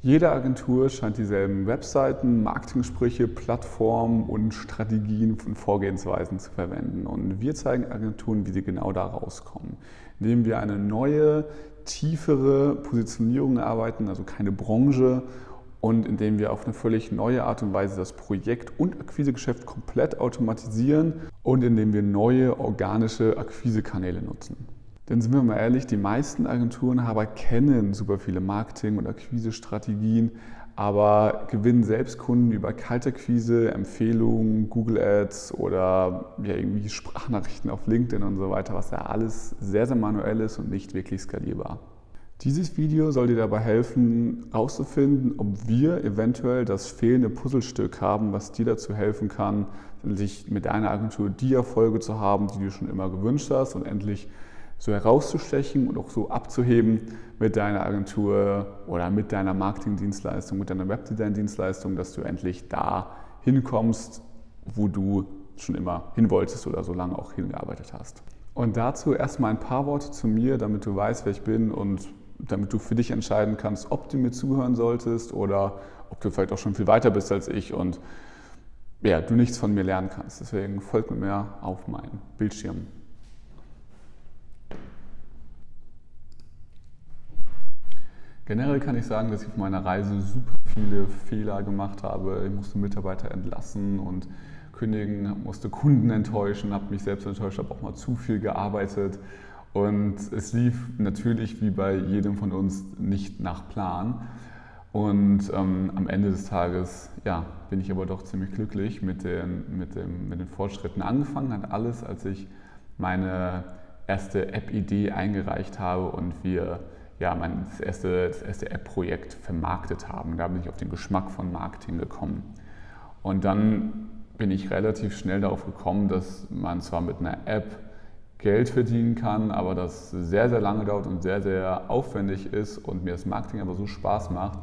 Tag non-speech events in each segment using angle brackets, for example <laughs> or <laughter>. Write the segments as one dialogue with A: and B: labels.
A: Jede Agentur scheint dieselben Webseiten, Marketingsprüche, Plattformen und Strategien und Vorgehensweisen zu verwenden. Und wir zeigen Agenturen, wie sie genau da rauskommen, indem wir eine neue, tiefere Positionierung erarbeiten, also keine Branche, und indem wir auf eine völlig neue Art und Weise das Projekt- und Akquisegeschäft komplett automatisieren und indem wir neue organische Akquisekanäle nutzen. Denn sind wir mal ehrlich, die meisten Agenturen aber kennen super viele Marketing- und Akquise-Strategien, aber gewinnen selbst Kunden über Kaltakquise, Empfehlungen, Google Ads oder ja, irgendwie Sprachnachrichten auf LinkedIn und so weiter, was ja alles sehr, sehr manuell ist und nicht wirklich skalierbar. Dieses Video soll dir dabei helfen, herauszufinden, ob wir eventuell das fehlende Puzzlestück haben, was dir dazu helfen kann, sich mit deiner Agentur die Erfolge zu haben, die du schon immer gewünscht hast und endlich so herauszustechen und auch so abzuheben mit deiner Agentur oder mit deiner Marketingdienstleistung, mit deiner Webdesign-Dienstleistung, dass du endlich da hinkommst, wo du schon immer hin wolltest oder so lange auch hingearbeitet hast. Und dazu erstmal ein paar Worte zu mir, damit du weißt, wer ich bin und damit du für dich entscheiden kannst, ob du mir zuhören solltest oder ob du vielleicht auch schon viel weiter bist als ich und ja, du nichts von mir lernen kannst. Deswegen folg mir auf meinen Bildschirm. Generell kann ich sagen, dass ich auf meiner Reise super viele Fehler gemacht habe. Ich musste Mitarbeiter entlassen und kündigen, musste Kunden enttäuschen, habe mich selbst enttäuscht, habe auch mal zu viel gearbeitet. Und es lief natürlich wie bei jedem von uns nicht nach Plan. Und ähm, am Ende des Tages ja, bin ich aber doch ziemlich glücklich mit den, mit, dem, mit den Fortschritten. Angefangen hat alles, als ich meine erste App-Idee eingereicht habe und wir ja, mein das erste, das erste App-Projekt vermarktet haben. Da bin ich auf den Geschmack von Marketing gekommen. Und dann bin ich relativ schnell darauf gekommen, dass man zwar mit einer App Geld verdienen kann, aber das sehr, sehr lange dauert und sehr, sehr aufwendig ist und mir das Marketing aber so Spaß macht,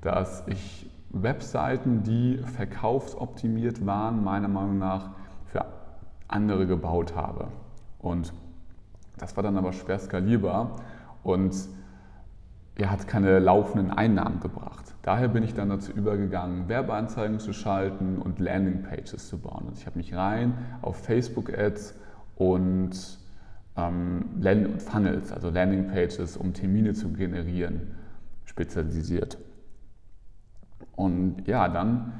A: dass ich Webseiten, die verkaufsoptimiert waren, meiner Meinung nach für andere gebaut habe. Und das war dann aber schwer skalierbar und er hat keine laufenden Einnahmen gebracht. Daher bin ich dann dazu übergegangen, Werbeanzeigen zu schalten und Landingpages zu bauen. Also ich habe mich rein auf Facebook-Ads und ähm, Funnels, also Landingpages, um Termine zu generieren, spezialisiert. Und ja, dann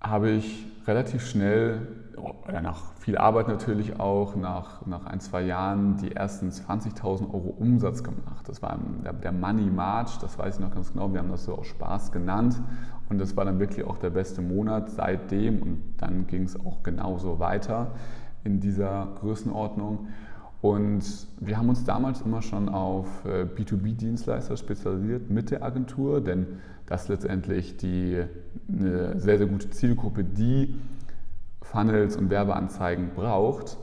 A: habe ich relativ schnell oder nach viel Arbeit natürlich auch, nach, nach ein, zwei Jahren die ersten 20.000 Euro Umsatz gemacht. Das war der, Money March, das weiß ich noch ganz genau, wir haben das so aus Spaß genannt. Und das war dann wirklich auch der beste Monat seitdem und dann ging es auch genauso weiter in dieser Größenordnung. Und wir haben uns damals immer schon auf äh, B2B-Dienstleister spezialisiert mit der Agentur, denn das ist letztendlich die, eine sehr, sehr gute Zielgruppe, die Funnels und Werbeanzeigen braucht.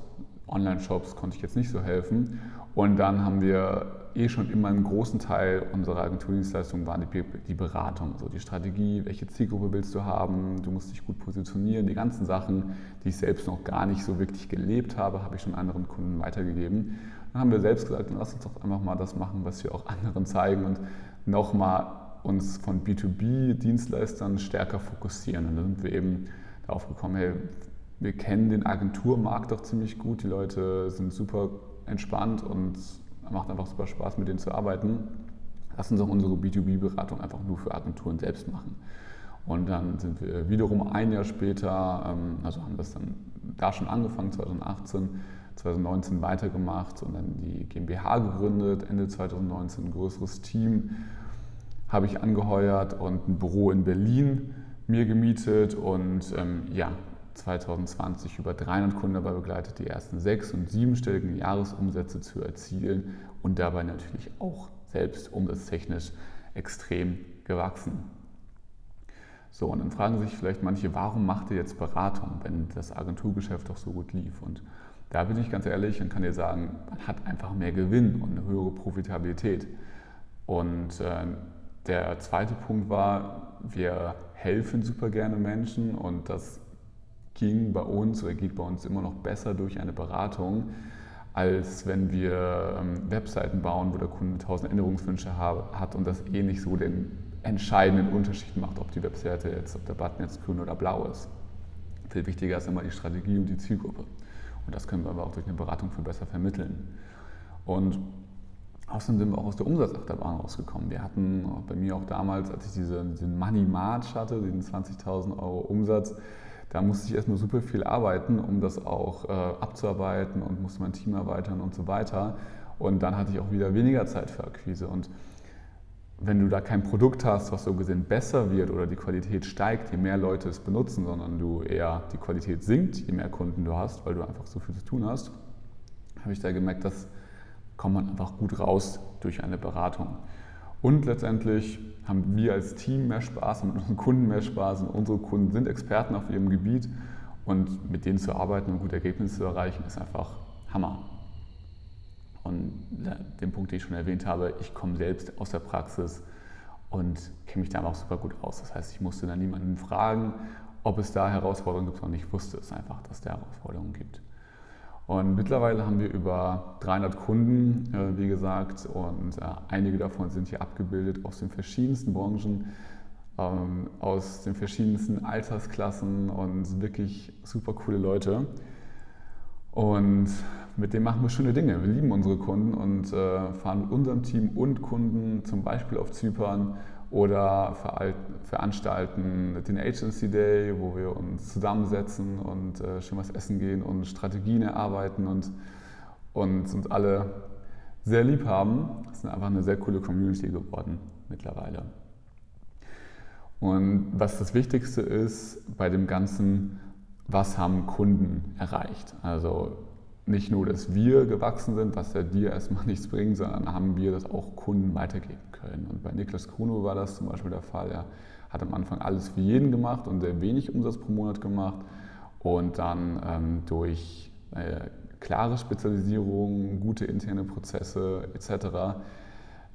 A: Online-Shops konnte ich jetzt nicht so helfen. Und dann haben wir eh schon immer einen großen Teil unserer Agenturdienstleistung waren die, die Beratung, also die Strategie, welche Zielgruppe willst du haben, du musst dich gut positionieren, die ganzen Sachen, die ich selbst noch gar nicht so wirklich gelebt habe, habe ich schon anderen Kunden weitergegeben. Dann haben wir selbst gesagt, lass uns doch einfach mal das machen, was wir auch anderen zeigen und nochmal uns von B2B-Dienstleistern stärker fokussieren. Und dann sind wir eben darauf gekommen, hey, wir kennen den Agenturmarkt doch ziemlich gut. Die Leute sind super entspannt und macht einfach super Spaß, mit denen zu arbeiten. Lass uns auch unsere B2B-Beratung einfach nur für Agenturen selbst machen. Und dann sind wir wiederum ein Jahr später, ähm, also haben das dann da schon angefangen, 2018, 2019 weitergemacht und dann die GmbH gegründet, Ende 2019 ein größeres Team habe ich angeheuert und ein Büro in Berlin mir gemietet und ähm, ja, 2020 über 300 Kunden dabei begleitet, die ersten sechs- und siebenstelligen Jahresumsätze zu erzielen und dabei natürlich auch selbst umsatztechnisch extrem gewachsen. So, und dann fragen sich vielleicht manche, warum macht ihr jetzt Beratung, wenn das Agenturgeschäft doch so gut lief? Und da bin ich ganz ehrlich und kann dir sagen, man hat einfach mehr Gewinn und eine höhere Profitabilität. Und äh, der zweite Punkt war, wir helfen super gerne Menschen und das ging bei uns oder geht bei uns immer noch besser durch eine Beratung, als wenn wir ähm, Webseiten bauen, wo der Kunde tausend Änderungswünsche hat und das eh nicht so den entscheidenden Unterschied macht, ob die Webseite jetzt, ob der Button jetzt grün oder blau ist. Viel wichtiger ist immer die Strategie und die Zielgruppe. Und das können wir aber auch durch eine Beratung viel besser vermitteln. Und außerdem sind wir auch aus der Umsatzachterbahn rausgekommen. Wir hatten bei mir auch damals, als ich diese, diesen Money March hatte, diesen 20.000 Euro Umsatz, da musste ich erstmal super viel arbeiten, um das auch äh, abzuarbeiten und musste mein Team erweitern und so weiter. Und dann hatte ich auch wieder weniger Zeit für Akquise. Und wenn du da kein Produkt hast, was so gesehen besser wird oder die Qualität steigt, je mehr Leute es benutzen, sondern du eher die Qualität sinkt, je mehr Kunden du hast, weil du einfach so viel zu tun hast, habe ich da gemerkt, dass kommt man einfach gut raus durch eine Beratung. Und letztendlich haben wir als Team mehr Spaß, mit unseren Kunden mehr Spaß und unsere Kunden sind Experten auf ihrem Gebiet und mit denen zu arbeiten und gute Ergebnisse zu erreichen, ist einfach Hammer. Und den Punkt, den ich schon erwähnt habe, ich komme selbst aus der Praxis und kenne mich da auch super gut aus. Das heißt, ich musste da niemanden fragen, ob es da Herausforderungen gibt, sondern ich wusste es einfach, dass es da Herausforderungen gibt. Und mittlerweile haben wir über 300 Kunden, äh, wie gesagt, und äh, einige davon sind hier abgebildet aus den verschiedensten Branchen, ähm, aus den verschiedensten Altersklassen und wirklich super coole Leute. Und mit dem machen wir schöne Dinge. Wir lieben unsere Kunden und äh, fahren mit unserem Team und Kunden zum Beispiel auf Zypern oder veranstalten den Agency Day, wo wir uns zusammensetzen und äh, schön was essen gehen und Strategien erarbeiten und, und uns alle sehr lieb haben. Das ist einfach eine sehr coole Community geworden mittlerweile. Und was das Wichtigste ist bei dem Ganzen, was haben Kunden erreicht? Also nicht nur, dass wir gewachsen sind, was ja dir erstmal <laughs> nichts bringt, sondern haben wir das auch Kunden weitergeben können. Und bei Niklas Kuno war das zum Beispiel der Fall. Er hat am Anfang alles für jeden gemacht und sehr wenig Umsatz pro Monat gemacht. Und dann ähm, durch äh, klare Spezialisierung, gute interne Prozesse etc.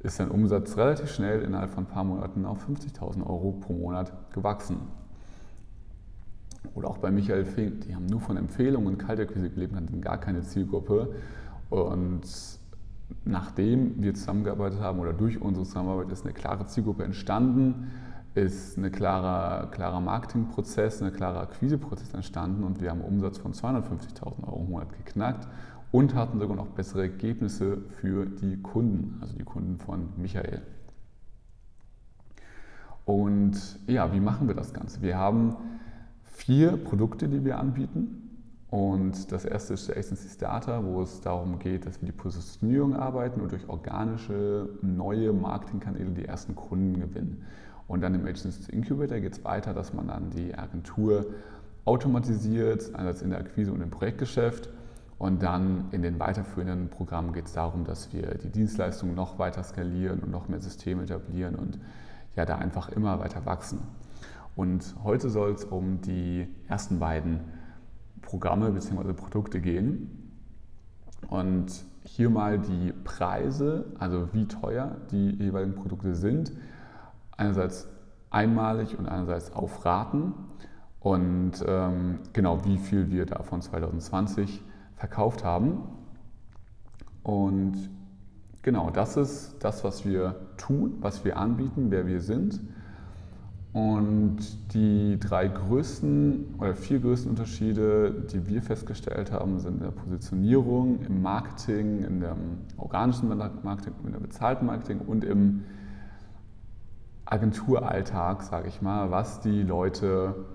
A: ist sein Umsatz relativ schnell innerhalb von ein paar Monaten auf 50.000 Euro pro Monat gewachsen. Oder auch bei Michael Fink, die haben nur von Empfehlungen und Kaltakquise gelebt, hatten gar keine Zielgruppe. Und nachdem wir zusammengearbeitet haben oder durch unsere Zusammenarbeit ist eine klare Zielgruppe entstanden, ist ein klarer, klarer Marketingprozess, ein klarer Akquiseprozess entstanden und wir haben einen Umsatz von 250.000 Euro im Monat geknackt und hatten sogar noch bessere Ergebnisse für die Kunden, also die Kunden von Michael. Und ja, wie machen wir das Ganze? Wir haben vier Produkte, die wir anbieten. Und das erste ist der Agency Starter, wo es darum geht, dass wir die Positionierung arbeiten und durch organische neue Marketingkanäle die ersten Kunden gewinnen. Und dann im Agency Incubator geht es weiter, dass man dann die Agentur automatisiert, einerseits in der Akquise und im Projektgeschäft. Und dann in den weiterführenden Programmen geht es darum, dass wir die Dienstleistungen noch weiter skalieren und noch mehr Systeme etablieren und ja, da einfach immer weiter wachsen. Und heute soll es um die ersten beiden Programme bzw. Produkte gehen. Und hier mal die Preise, also wie teuer die jeweiligen Produkte sind. Einerseits einmalig und einerseits auf Raten. Und ähm, genau wie viel wir davon 2020 verkauft haben. Und genau das ist das, was wir tun, was wir anbieten, wer wir sind. Und die drei größten oder vier größten Unterschiede, die wir festgestellt haben, sind in der Positionierung, im Marketing, in dem organischen Marketing, in der bezahlten Marketing und im Agenturalltag, sage ich mal, was die Leute,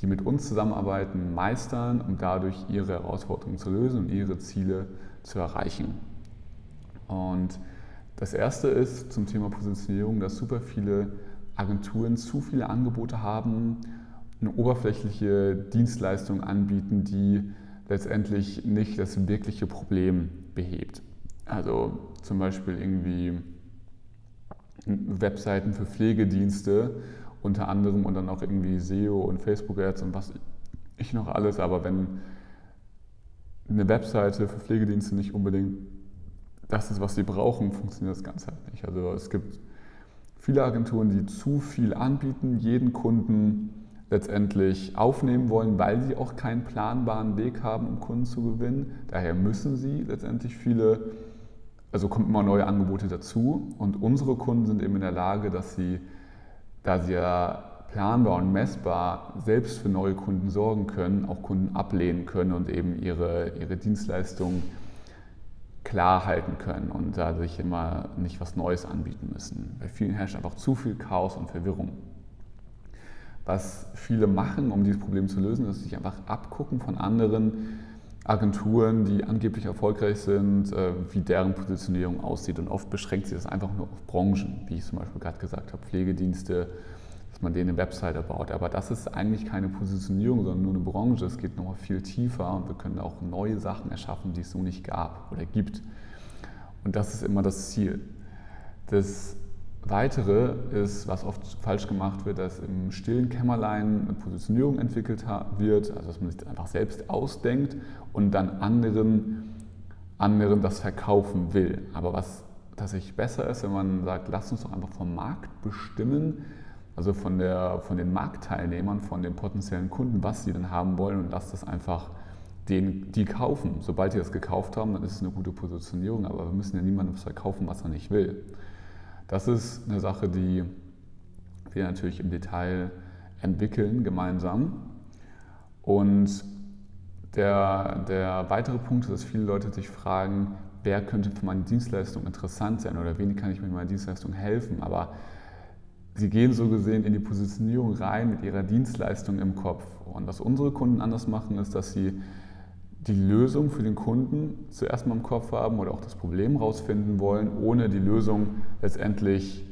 A: die mit uns zusammenarbeiten, meistern, um dadurch ihre Herausforderungen zu lösen und ihre Ziele zu erreichen. Und das erste ist zum Thema Positionierung, dass super viele Agenturen zu viele Angebote haben, eine oberflächliche Dienstleistung anbieten, die letztendlich nicht das wirkliche Problem behebt. Also zum Beispiel irgendwie Webseiten für Pflegedienste unter anderem und dann auch irgendwie SEO und Facebook-Ads und was ich noch alles, aber wenn eine Webseite für Pflegedienste nicht unbedingt das ist, was sie brauchen, funktioniert das Ganze halt nicht. Also es gibt viele Agenturen, die zu viel anbieten, jeden Kunden letztendlich aufnehmen wollen, weil sie auch keinen planbaren Weg haben, um Kunden zu gewinnen. Daher müssen sie letztendlich viele, also kommen immer neue Angebote dazu und unsere Kunden sind eben in der Lage, dass sie da sie ja planbar und messbar selbst für neue Kunden sorgen können, auch Kunden ablehnen können und eben ihre, ihre Dienstleistung klar halten können und da sich immer nicht was Neues anbieten müssen. Bei vielen herrscht einfach zu viel Chaos und Verwirrung. Was viele machen, um dieses Problem zu lösen, ist sich einfach abgucken von anderen Agenturen, die angeblich erfolgreich sind, äh, wie deren Positionierung aussieht. Und oft beschränkt sich das einfach nur auf Branchen, wie ich zum Beispiel gerade gesagt habe, Pflegedienste, dass man denen eine Webseite baut. Aber das ist eigentlich keine Positionierung, sondern nur eine Branche. Es geht nochmal viel tiefer und wir können auch neue Sachen erschaffen, die es so nicht gab oder gibt. Und das ist immer das Ziel. Das Weitere ist, was oft falsch gemacht wird, dass im stillen Kämmerlein eine Positionierung entwickelt wird, also dass man sich einfach selbst ausdenkt und dann anderen, anderen das verkaufen will. Aber was tatsächlich besser ist, wenn man sagt, lass uns doch einfach vom Markt bestimmen, also von, der, von den Marktteilnehmern, von den potenziellen Kunden, was sie denn haben wollen und lasst das einfach den, die kaufen. Sobald die das gekauft haben, dann ist es eine gute Positionierung, aber wir müssen ja niemandem verkaufen, was er nicht will. Das ist eine Sache, die wir natürlich im Detail entwickeln gemeinsam. Und der, der weitere Punkt ist, dass viele Leute sich fragen, wer könnte für meine Dienstleistung interessant sein oder wen kann ich mit meiner Dienstleistung helfen. Aber sie gehen so gesehen in die Positionierung rein mit ihrer Dienstleistung im Kopf. Und was unsere Kunden anders machen, ist, dass sie die Lösung für den Kunden zuerst mal im Kopf haben oder auch das Problem rausfinden wollen, ohne die Lösung letztendlich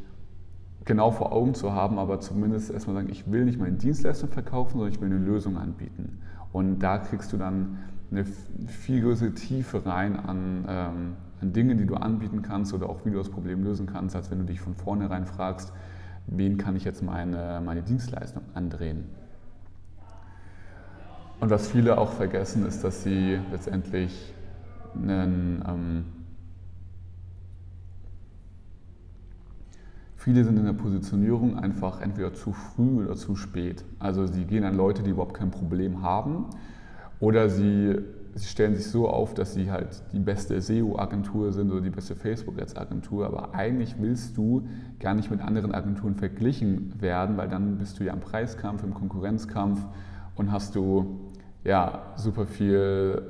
A: genau vor Augen zu haben, aber zumindest erstmal sagen, ich will nicht meine Dienstleistung verkaufen, sondern ich will eine Lösung anbieten. Und da kriegst du dann eine viel größere Tiefe rein an, ähm, an Dingen, die du anbieten kannst oder auch wie du das Problem lösen kannst, als wenn du dich von vornherein fragst, wen kann ich jetzt meine, meine Dienstleistung andrehen. Und was viele auch vergessen, ist, dass sie letztendlich einen, ähm, viele sind in der Positionierung einfach entweder zu früh oder zu spät. Also sie gehen an Leute, die überhaupt kein Problem haben, oder sie, sie stellen sich so auf, dass sie halt die beste SEO-Agentur sind oder die beste Facebook-Ads-Agentur, aber eigentlich willst du gar nicht mit anderen Agenturen verglichen werden, weil dann bist du ja im Preiskampf, im Konkurrenzkampf und hast du ja super viel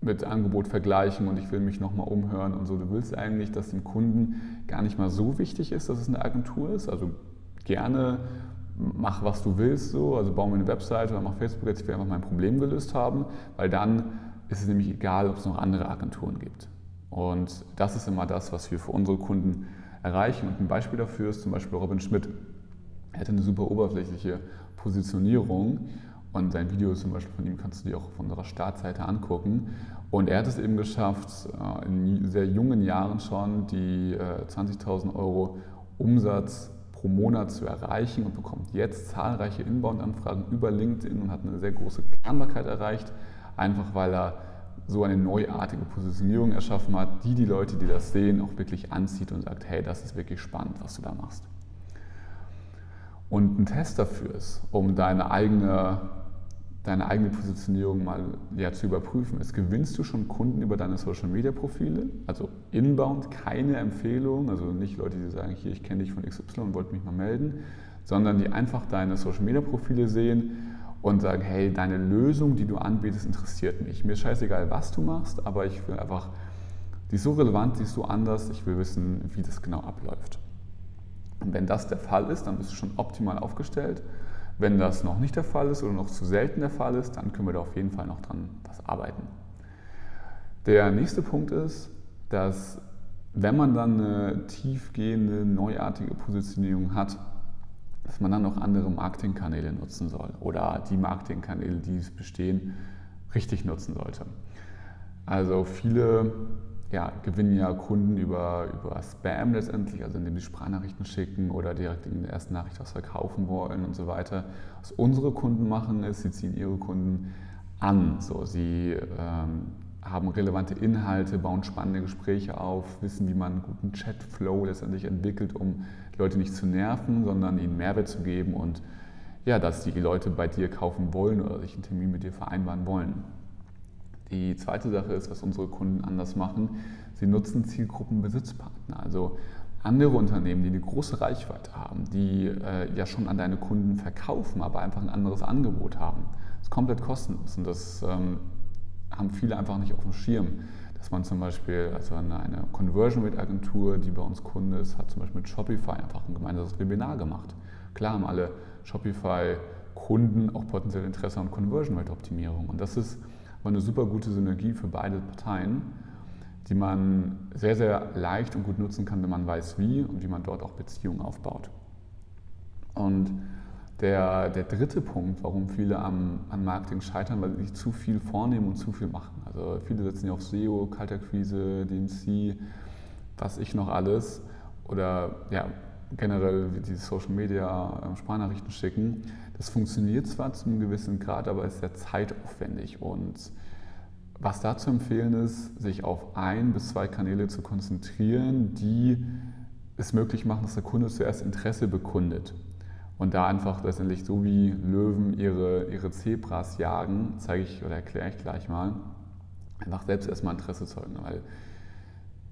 A: mit Angebot vergleichen und ich will mich nochmal umhören und so. Du willst eigentlich, dass dem Kunden gar nicht mal so wichtig ist, dass es eine Agentur ist. Also gerne mach, was du willst, so. also baue mir eine Webseite oder mach Facebook, jetzt will einfach mein Problem gelöst haben, weil dann ist es nämlich egal, ob es noch andere Agenturen gibt. Und das ist immer das, was wir für unsere Kunden erreichen. Und ein Beispiel dafür ist zum Beispiel Robin Schmidt. Er hatte eine super oberflächliche Positionierung und sein Video zum Beispiel von ihm kannst du dir auch auf unserer Startseite angucken. Und er hat es eben geschafft, äh, in sehr jungen Jahren schon die 20.000 äh, Euro Umsatz pro Monat zu erreichen und bekommt jetzt zahlreiche Inbound-Anfragen über LinkedIn und hat eine sehr große Planbarkeit erreicht, einfach weil er so eine neuartige Positionierung erschaffen hat, die die Leute, die das sehen, auch wirklich anzieht und sagt, hey, das ist wirklich spannend, was du da machst. Und ein Test dafür ist, um deine eigene deine eigene Positionierung mal ja, zu überprüfen ist. Gewinnst du schon Kunden über deine Social Media Profile? Also inbound, keine Empfehlung, also nicht Leute, die sagen, hier, ich kenne dich von XY und wollte mich mal melden, sondern die einfach deine Social Media Profile sehen und sagen, hey, deine Lösung, die du anbietest, interessiert mich. Mir ist scheißegal, was du machst, aber ich will einfach, die ist so relevant, die ist so anders, ich will wissen, wie das genau abläuft. Und wenn das der Fall ist, dann bist du schon optimal aufgestellt wenn das noch nicht der Fall ist oder noch zu selten der Fall ist, dann können wir da auf jeden Fall noch dran was arbeiten. Der nächste Punkt ist, dass wenn man dann eine tiefgehende, neuartige Positionierung hat, dass man dann noch andere Marketingkanäle nutzen soll oder die Marketingkanäle, die es bestehen, richtig nutzen sollte. Also viele ja, gewinnen ja Kunden über, über Spam letztendlich, also indem sie Sprachnachrichten schicken oder direkt in der ersten Nachricht was verkaufen wollen und so weiter. Was unsere Kunden machen, ist, sie ziehen ihre Kunden an. So, sie ähm, haben relevante Inhalte, bauen spannende Gespräche auf, wissen, wie man einen guten Chatflow letztendlich entwickelt, um Leute nicht zu nerven, sondern ihnen Mehrwert zu geben und ja, dass die Leute bei dir kaufen wollen oder sich einen Termin mit dir vereinbaren wollen. Die zweite Sache ist, was unsere Kunden anders machen. Sie nutzen Zielgruppenbesitzpartner. Also andere Unternehmen, die eine große Reichweite haben, die äh, ja schon an deine Kunden verkaufen, aber einfach ein anderes Angebot haben. Das ist komplett kostenlos und das ähm, haben viele einfach nicht auf dem Schirm. Dass man zum Beispiel, also eine, Conversion Rate Agentur, die bei uns Kunde ist, hat zum Beispiel mit Shopify einfach ein gemeinsames Webinar gemacht. Klar haben alle Shopify-Kunden auch potenziell Interesse an Conversion Rate Optimierung und das ist eine super gute Synergie für beide Parteien die man sehr, sehr leicht und gut nutzen kann, wenn man weiß wie und wie man dort auch Beziehungen aufbaut. Und der, der dritte Punkt, warum viele am, an Marketing scheitern, weil sie sich zu viel vornehmen und zu viel machen. Also viele setzen ja auf SEO, Kalterquise, DMC, was ich noch alles oder ja, generell die Social Media äh, Sprachnachrichten schicken. Das funktioniert zwar zu einem gewissen Grad, aber ist sehr zeitaufwendig und was da zu empfehlen ist, sich auf ein bis zwei Kanäle zu konzentrieren, die es möglich machen, dass der Kunde zuerst Interesse bekundet. Und da einfach letztendlich so wie Löwen ihre, ihre Zebras jagen, zeige ich oder erkläre ich gleich mal, einfach selbst erstmal Interesse zeugen. Weil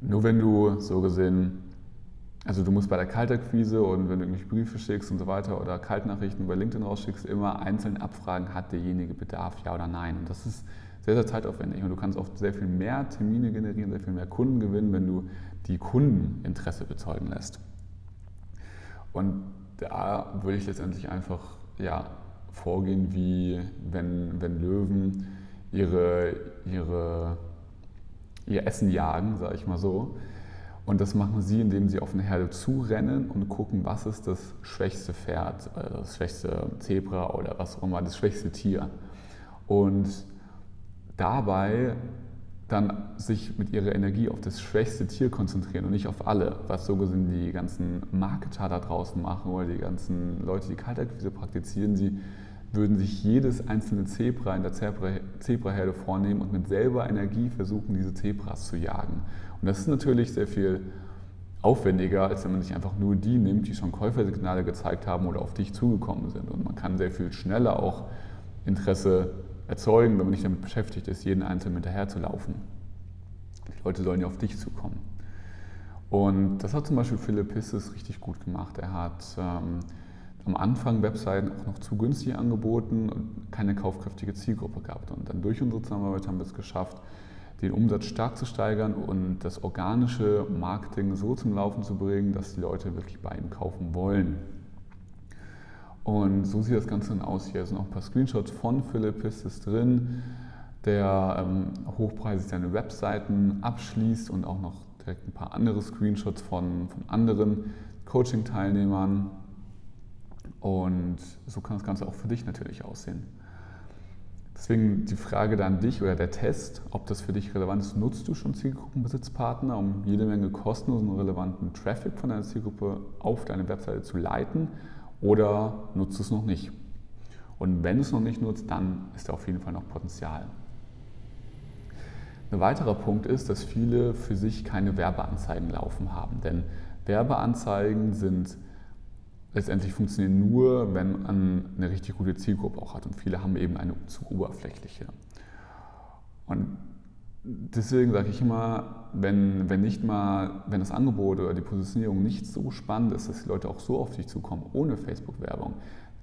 A: nur wenn du so gesehen, also du musst bei der Kaltakquise und wenn du irgendwelche Briefe schickst und so weiter oder Kaltnachrichten bei LinkedIn rausschickst, immer einzeln abfragen, hat derjenige Bedarf, ja oder nein. Und das ist sehr, sehr zeitaufwendig und du kannst oft sehr viel mehr Termine generieren, sehr viel mehr Kunden gewinnen, wenn du die Kunden Interesse bezeugen lässt. Und da würde ich letztendlich einfach ja, vorgehen, wie wenn, wenn Löwen ihre, ihre, ihr Essen jagen, sage ich mal so. Und das machen sie, indem sie auf eine Herde zurennen und gucken, was ist das schwächste Pferd, also das schwächste Zebra oder was auch immer, das schwächste Tier. Und dabei dann sich mit ihrer Energie auf das schwächste Tier konzentrieren und nicht auf alle, was so gesehen die ganzen Marketer da draußen machen oder die ganzen Leute, die Kaltakquise praktizieren. Sie würden sich jedes einzelne Zebra in der Zebraherde vornehmen und mit selber Energie versuchen, diese Zebras zu jagen. Und das ist natürlich sehr viel aufwendiger, als wenn man sich einfach nur die nimmt, die schon Käufersignale gezeigt haben oder auf dich zugekommen sind. Und man kann sehr viel schneller auch Interesse erzeugen, wenn man nicht damit beschäftigt ist, jeden Einzelnen hinterher zu laufen. Die Leute sollen ja auf dich zukommen. Und das hat zum Beispiel Philipp Pisses richtig gut gemacht. Er hat ähm, am Anfang Webseiten auch noch zu günstig angeboten und keine kaufkräftige Zielgruppe gehabt. Und dann durch unsere Zusammenarbeit haben wir es geschafft, den Umsatz stark zu steigern und das organische Marketing so zum Laufen zu bringen, dass die Leute wirklich bei ihm kaufen wollen. Und so sieht das Ganze dann aus. Hier sind auch ein paar Screenshots von Philipp ist drin, der ähm, hochpreisig seine Webseiten abschließt und auch noch direkt ein paar andere Screenshots von, von anderen Coaching-Teilnehmern. Und so kann das Ganze auch für dich natürlich aussehen. Deswegen die Frage da an dich oder der Test, ob das für dich relevant ist. Nutzt du schon Zielgruppenbesitzpartner, um jede Menge kostenlosen und relevanten Traffic von deiner Zielgruppe auf deine Webseite zu leiten? oder nutzt es noch nicht. Und wenn es noch nicht nutzt, dann ist da auf jeden Fall noch Potenzial. Ein weiterer Punkt ist, dass viele für sich keine Werbeanzeigen laufen haben. Denn Werbeanzeigen sind letztendlich funktionieren nur, wenn man eine richtig gute Zielgruppe auch hat. Und viele haben eben eine zu oberflächliche. Und deswegen sage ich immer, wenn, wenn nicht mal, wenn das Angebot oder die Positionierung nicht so spannend ist, dass die Leute auch so auf dich zukommen, ohne Facebook-Werbung,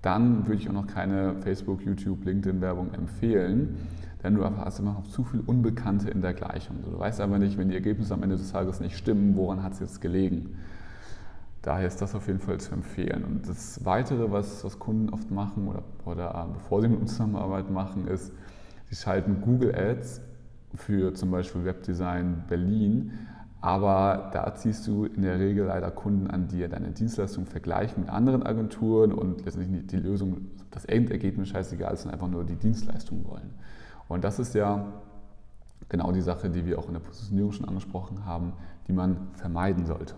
A: dann würde ich auch noch keine Facebook, YouTube, LinkedIn-Werbung empfehlen, denn du hast immer noch zu viel Unbekannte in der Gleichung. Du weißt aber nicht, wenn die Ergebnisse am Ende des Tages nicht stimmen, woran hat es jetzt gelegen. Daher ist das auf jeden Fall zu empfehlen. Und das Weitere, was, was Kunden oft machen oder, oder bevor sie mit uns Zusammenarbeit machen, ist, sie schalten Google Ads für zum Beispiel Webdesign Berlin. Aber da ziehst du in der Regel leider Kunden an, die deine Dienstleistung vergleichen mit anderen Agenturen und letztendlich die Lösung, das Endergebnis scheißegal ist und einfach nur die Dienstleistung wollen. Und das ist ja genau die Sache, die wir auch in der Positionierung schon angesprochen haben, die man vermeiden sollte.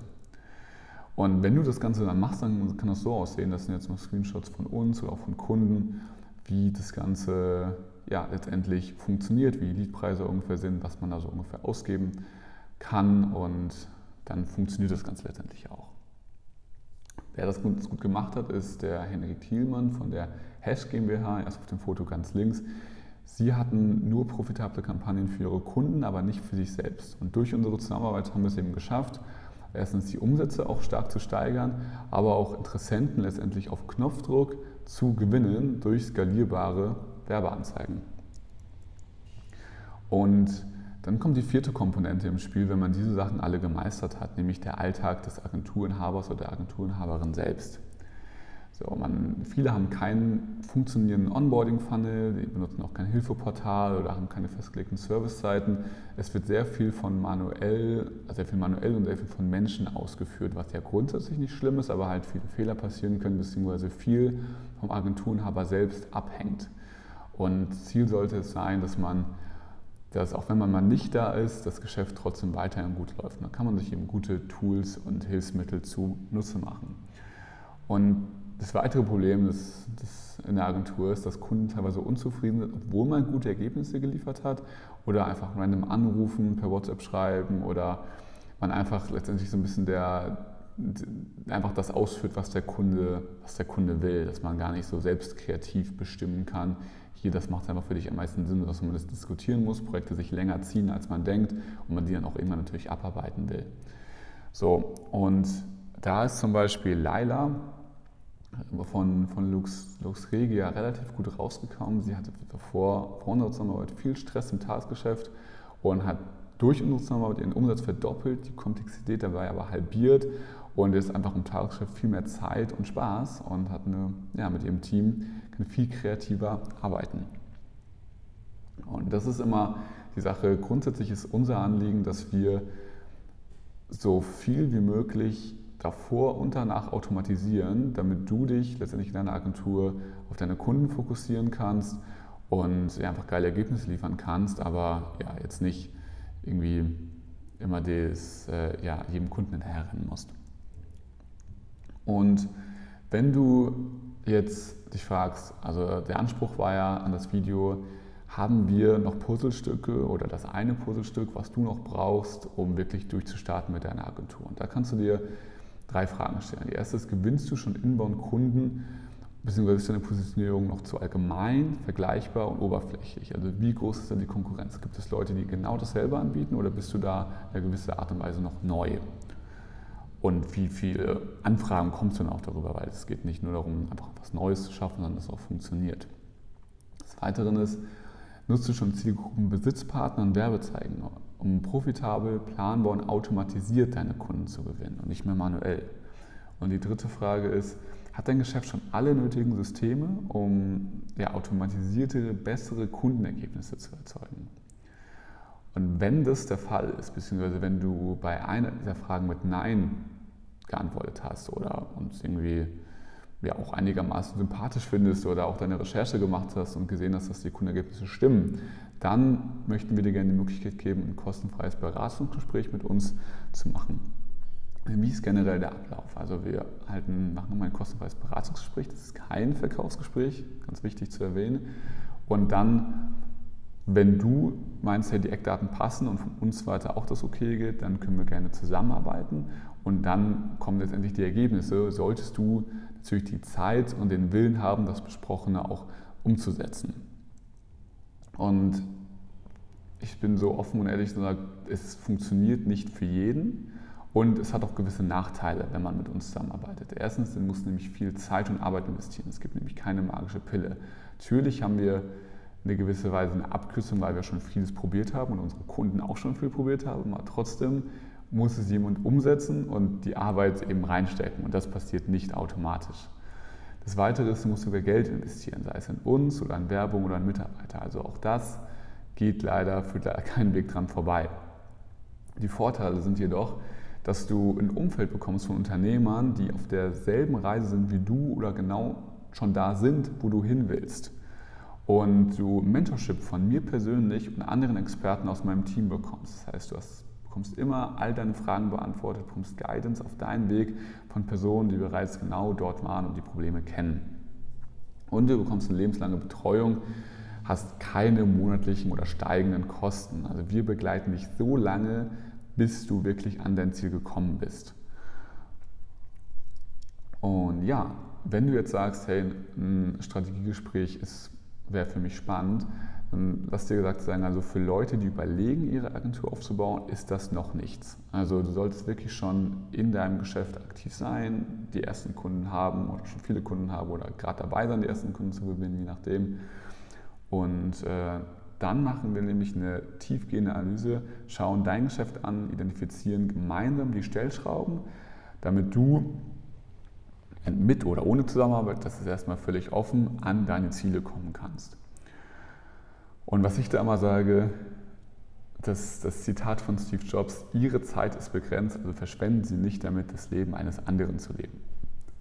A: Und wenn du das Ganze dann machst, dann kann das so aussehen, das sind jetzt mal Screenshots von uns oder auch von Kunden, wie das Ganze ja, letztendlich funktioniert, wie die Liedpreise ungefähr sind, was man da so ungefähr ausgeben kann und dann funktioniert das Ganze letztendlich auch. Wer das gut, gut gemacht hat, ist der Henrik Thielmann von der Hash GmbH, erst auf dem Foto ganz links. Sie hatten nur profitable Kampagnen für ihre Kunden, aber nicht für sich selbst. Und durch unsere Zusammenarbeit haben wir es eben geschafft, erstens die Umsätze auch stark zu steigern, aber auch Interessenten letztendlich auf Knopfdruck zu gewinnen durch skalierbare Werbeanzeigen. Und dann kommt die vierte Komponente im Spiel, wenn man diese Sachen alle gemeistert hat, nämlich der Alltag des Agenturinhabers oder der Agenturinhaberin selbst. So, man, viele haben keinen funktionierenden Onboarding-Funnel, die benutzen auch kein Hilfeportal oder haben keine festgelegten Servicezeiten. Es wird sehr viel von manuell, sehr viel manuell und sehr viel von Menschen ausgeführt, was ja grundsätzlich nicht schlimm ist, aber halt viele Fehler passieren können, beziehungsweise viel vom Agenturinhaber selbst abhängt. Und Ziel sollte es sein, dass man, dass auch wenn man mal nicht da ist, das Geschäft trotzdem weiterhin gut läuft. Da kann man sich eben gute Tools und Hilfsmittel zunutze machen. Und das weitere Problem das, das in der Agentur ist, dass Kunden teilweise unzufrieden sind, obwohl man gute Ergebnisse geliefert hat oder einfach random anrufen, per WhatsApp schreiben oder man einfach letztendlich so ein bisschen der, einfach das ausführt, was der Kunde, was der Kunde will, dass man gar nicht so selbst kreativ bestimmen kann. Hier, das macht einfach für dich am meisten Sinn, dass man das diskutieren muss, Projekte sich länger ziehen, als man denkt und man die dann auch irgendwann natürlich abarbeiten will. So, und da ist zum Beispiel Laila, von, von Lux, Lux Regia relativ gut rausgekommen. Sie hatte davor vor unserer Zusammenarbeit viel Stress im Tagesgeschäft und hat durch unsere Zusammenarbeit ihren Umsatz verdoppelt, die Komplexität dabei aber halbiert und ist einfach im Tagesgeschäft viel mehr Zeit und Spaß und hat eine, ja, mit ihrem Team kann viel kreativer arbeiten. Und das ist immer die Sache. Grundsätzlich ist unser Anliegen, dass wir so viel wie möglich davor und danach automatisieren, damit du dich letztendlich in deiner Agentur auf deine Kunden fokussieren kannst und ja, einfach geile Ergebnisse liefern kannst, aber ja, jetzt nicht irgendwie immer des, äh, ja, jedem Kunden hinterherrennen musst. Und wenn du jetzt dich fragst, also der Anspruch war ja an das Video, haben wir noch Puzzlestücke oder das eine Puzzlestück, was du noch brauchst, um wirklich durchzustarten mit deiner Agentur. Und da kannst du dir drei Fragen stellen. Die erste ist, gewinnst du schon Inbound-Kunden, beziehungsweise ist deine Positionierung noch zu allgemein, vergleichbar und oberflächlich? Also wie groß ist denn die Konkurrenz? Gibt es Leute, die genau dasselbe anbieten oder bist du da in einer gewissen Art und Weise noch neu? Und wie viele Anfragen kommst du dann auch darüber? Weil es geht nicht nur darum, einfach was Neues zu schaffen, sondern dass es auch funktioniert. Das Weitere ist, nutzt du schon Zielgruppen Besitzpartner und Werbezeigen? Um profitabel, planbar und automatisiert deine Kunden zu gewinnen und nicht mehr manuell. Und die dritte Frage ist, hat dein Geschäft schon alle nötigen Systeme, um ja, automatisierte, bessere Kundenergebnisse zu erzeugen? Und wenn das der Fall ist, beziehungsweise wenn du bei einer dieser Fragen mit Nein geantwortet hast oder uns irgendwie ja, auch einigermaßen sympathisch findest oder auch deine Recherche gemacht hast und gesehen hast, dass die Kundenergebnisse stimmen, dann möchten wir dir gerne die Möglichkeit geben, ein kostenfreies Beratungsgespräch mit uns zu machen. Wie ist generell der Ablauf? Also wir halten, machen mal ein kostenfreies Beratungsgespräch, das ist kein Verkaufsgespräch, ganz wichtig zu erwähnen. Und dann, wenn du meinst, hey, die Eckdaten passen und von uns weiter auch das okay geht, dann können wir gerne zusammenarbeiten und dann kommen letztendlich die Ergebnisse. Solltest du natürlich die Zeit und den Willen haben, das Besprochene auch umzusetzen. Und ich bin so offen und ehrlich und es funktioniert nicht für jeden und es hat auch gewisse Nachteile, wenn man mit uns zusammenarbeitet. Erstens, du musst nämlich viel Zeit und Arbeit investieren. Es gibt nämlich keine magische Pille. Natürlich haben wir eine gewisse Weise eine Abkürzung, weil wir schon vieles probiert haben und unsere Kunden auch schon viel probiert haben, aber trotzdem muss es jemand umsetzen und die Arbeit eben reinstecken und das passiert nicht automatisch. Das Weitere ist, du musst sogar Geld investieren, sei es in uns oder in Werbung oder in Mitarbeiter. Also auch das geht leider, führt leider keinen Weg dran vorbei. Die Vorteile sind jedoch, dass du ein Umfeld bekommst von Unternehmern, die auf derselben Reise sind wie du oder genau schon da sind, wo du hin willst. Und du Mentorship von mir persönlich und anderen Experten aus meinem Team bekommst. Das heißt, du hast bekommst immer all deine Fragen beantwortet, bekommst Guidance auf deinen Weg von Personen, die bereits genau dort waren und die Probleme kennen. Und du bekommst eine lebenslange Betreuung, hast keine monatlichen oder steigenden Kosten. Also wir begleiten dich so lange, bis du wirklich an dein Ziel gekommen bist. Und ja, wenn du jetzt sagst, hey, ein Strategiegespräch wäre für mich spannend, Lass dir gesagt sein, also für Leute, die überlegen, ihre Agentur aufzubauen, ist das noch nichts. Also du solltest wirklich schon in deinem Geschäft aktiv sein, die ersten Kunden haben oder schon viele Kunden haben oder gerade dabei sein, die ersten Kunden zu gewinnen, je nachdem. Und äh, dann machen wir nämlich eine tiefgehende Analyse, schauen dein Geschäft an, identifizieren gemeinsam die Stellschrauben, damit du mit oder ohne Zusammenarbeit, das ist erstmal völlig offen, an deine Ziele kommen kannst. Und was ich da immer sage, das, das Zitat von Steve Jobs, Ihre Zeit ist begrenzt, also verschwenden Sie nicht damit, das Leben eines anderen zu leben.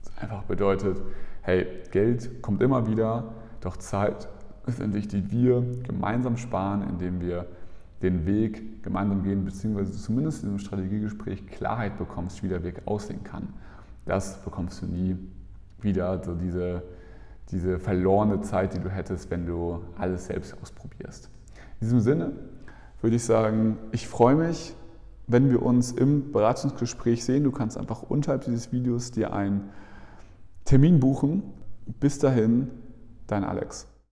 A: Das einfach bedeutet, hey, Geld kommt immer wieder, doch Zeit ist endlich, die wir gemeinsam sparen, indem wir den Weg gemeinsam gehen, beziehungsweise zumindest in einem Strategiegespräch Klarheit bekommst, wie der Weg aussehen kann. Das bekommst du nie wieder, so diese, diese verlorene Zeit, die du hättest, wenn du alles selbst ausprobierst. In diesem Sinne würde ich sagen, ich freue mich, wenn wir uns im Beratungsgespräch sehen. Du kannst einfach unterhalb dieses Videos dir einen Termin buchen. Bis dahin, dein Alex.